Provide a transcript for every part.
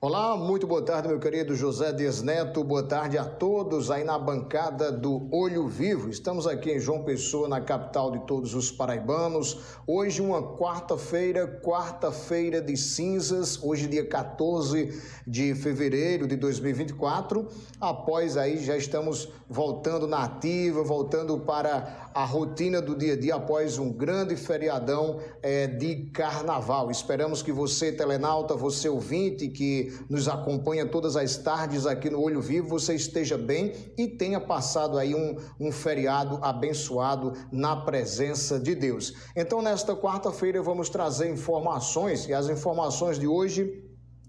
Olá, muito boa tarde, meu querido José Dias Neto. Boa tarde a todos aí na bancada do Olho Vivo. Estamos aqui em João Pessoa, na capital de todos os paraibanos. Hoje, uma quarta-feira, quarta-feira de cinzas, hoje, dia 14 de fevereiro de 2024. Após aí, já estamos voltando na ativa, voltando para a rotina do dia a dia após um grande feriadão é, de carnaval. Esperamos que você, telenauta, você ouvinte, que nos acompanha todas as tardes aqui no Olho Vivo, você esteja bem e tenha passado aí um, um feriado abençoado na presença de Deus. Então, nesta quarta-feira, vamos trazer informações e as informações de hoje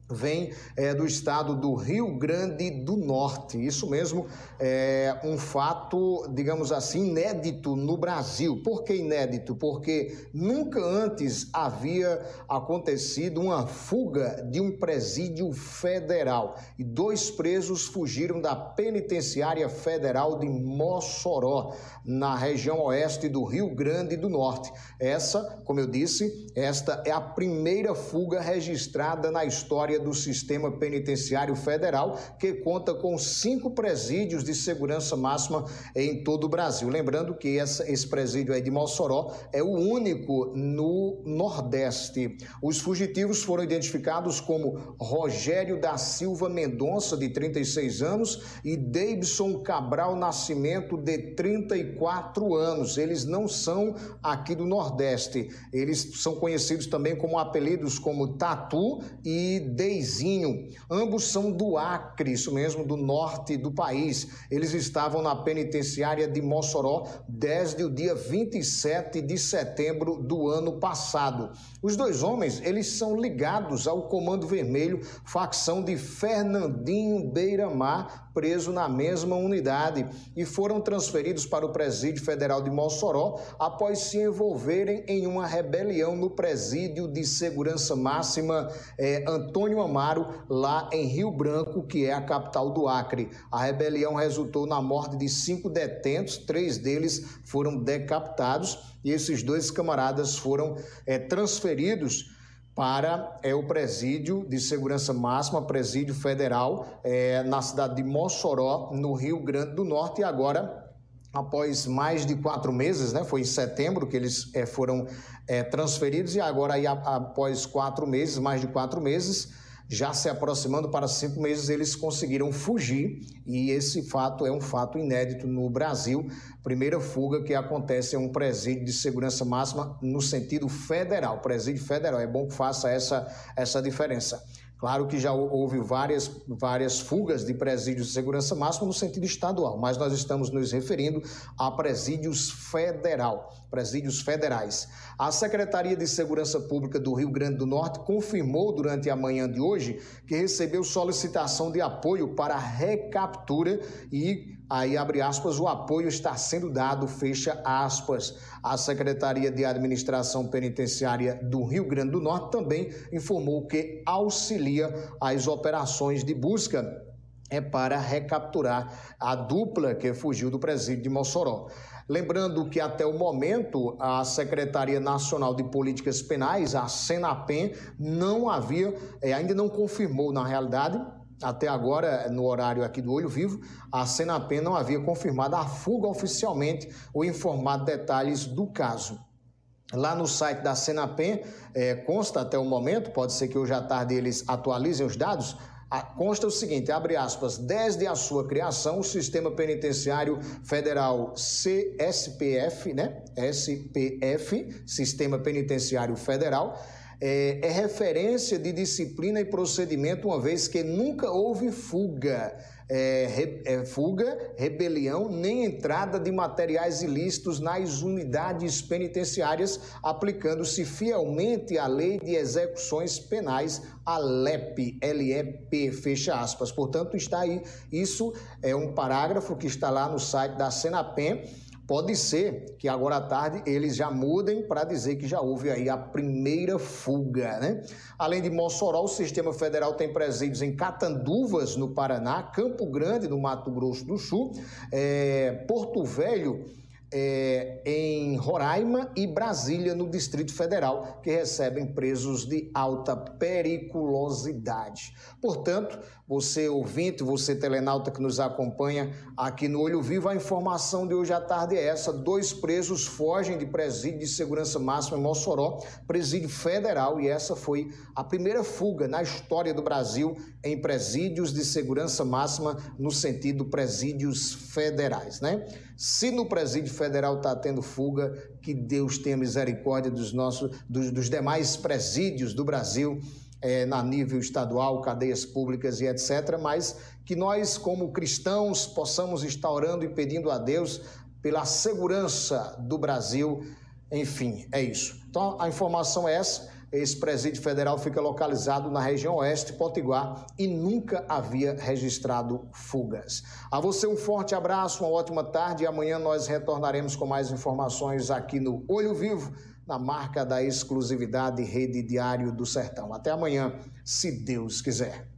vem é, do estado do Rio Grande do Norte. Isso mesmo, é um fato, digamos assim, inédito no Brasil. Por que inédito? Porque nunca antes havia acontecido uma fuga de um presídio federal e dois presos fugiram da penitenciária federal de Mossoró, na região oeste do Rio Grande do Norte. Essa, como eu disse, esta é a primeira fuga registrada na história do Sistema Penitenciário Federal, que conta com cinco presídios de segurança máxima em todo o Brasil. Lembrando que essa, esse presídio aí de Mossoró é o único no Nordeste. Os fugitivos foram identificados como Rogério da Silva Mendonça, de 36 anos, e Davidson Cabral Nascimento, de 34 anos. Eles não são aqui do Nordeste. Eles são conhecidos também como apelidos como Tatu e Deizinho. Ambos são do Acre, isso mesmo, do norte do país. Eles estavam na penitenciária de Mossoró desde o dia 27 de setembro do ano passado. Os dois homens, eles são ligados ao Comando Vermelho, facção de Fernandinho Beiramar, preso na mesma unidade, e foram transferidos para o Presídio Federal de Mossoró após se envolverem em uma rebelião no Presídio de Segurança Máxima eh, Antônio Amaro, lá em Rio Branco, que é a capital do Acre. A rebelião resultou na morte de cinco detentos, três deles foram decapitados e esses dois camaradas foram é, transferidos para é, o presídio de segurança máxima, presídio federal, é, na cidade de Mossoró, no Rio Grande do Norte, e agora após mais de quatro meses, né? Foi em setembro que eles é, foram é, transferidos e agora aí após quatro meses, mais de quatro meses, já se aproximando para cinco meses, eles conseguiram fugir e esse fato é um fato inédito no Brasil. Primeira fuga que acontece em um presídio de segurança máxima no sentido federal, presídio federal. É bom que faça essa, essa diferença. Claro que já houve várias, várias fugas de presídios de segurança máxima no sentido estadual, mas nós estamos nos referindo a presídios federal, presídios federais. A Secretaria de Segurança Pública do Rio Grande do Norte confirmou durante a manhã de hoje que recebeu solicitação de apoio para recaptura e aí abre aspas, o apoio está sendo dado, fecha aspas. A Secretaria de Administração Penitenciária do Rio Grande do Norte também informou que auxilia as operações de busca é para recapturar a dupla que fugiu do presídio de Mossoró. Lembrando que até o momento a Secretaria Nacional de Políticas Penais, a Senapem, não havia, é, ainda não confirmou na realidade, até agora, no horário aqui do Olho Vivo, a Senapem não havia confirmado a fuga oficialmente ou informado detalhes do caso. Lá no site da Senapem, é, consta até o momento, pode ser que hoje à tarde eles atualizem os dados, consta o seguinte, abre aspas, desde a sua criação, o Sistema Penitenciário Federal CSPF, né? SPF, Sistema Penitenciário Federal, é, é referência de disciplina e procedimento, uma vez que nunca houve fuga é, re, é, fuga, rebelião, nem entrada de materiais ilícitos nas unidades penitenciárias, aplicando-se fielmente a lei de execuções penais, a LEP, LEP, fecha aspas. Portanto, está aí, isso é um parágrafo que está lá no site da Senapem, Pode ser que agora à tarde eles já mudem para dizer que já houve aí a primeira fuga, né? Além de Mossoró, o sistema federal tem presídios em Catanduvas, no Paraná, Campo Grande, no Mato Grosso do Sul, é, Porto Velho, é, em Roraima e Brasília, no Distrito Federal, que recebem presos de alta periculosidade. Portanto, você ouvinte, você telenauta que nos acompanha aqui no Olho Vivo, a informação de hoje à tarde é essa: dois presos fogem de presídio de segurança máxima em Mossoró, presídio federal, e essa foi a primeira fuga na história do Brasil em presídios de segurança máxima, no sentido presídios federais, né? Se no presídio federal está tendo fuga, que Deus tenha misericórdia dos nossos, dos, dos demais presídios do Brasil, é, na nível estadual, cadeias públicas e etc. Mas que nós, como cristãos, possamos estar orando e pedindo a Deus pela segurança do Brasil. Enfim, é isso. Então a informação é essa. Esse presídio federal fica localizado na região oeste, Potiguar, e nunca havia registrado fugas. A você um forte abraço, uma ótima tarde e amanhã nós retornaremos com mais informações aqui no Olho Vivo, na marca da exclusividade Rede Diário do Sertão. Até amanhã, se Deus quiser.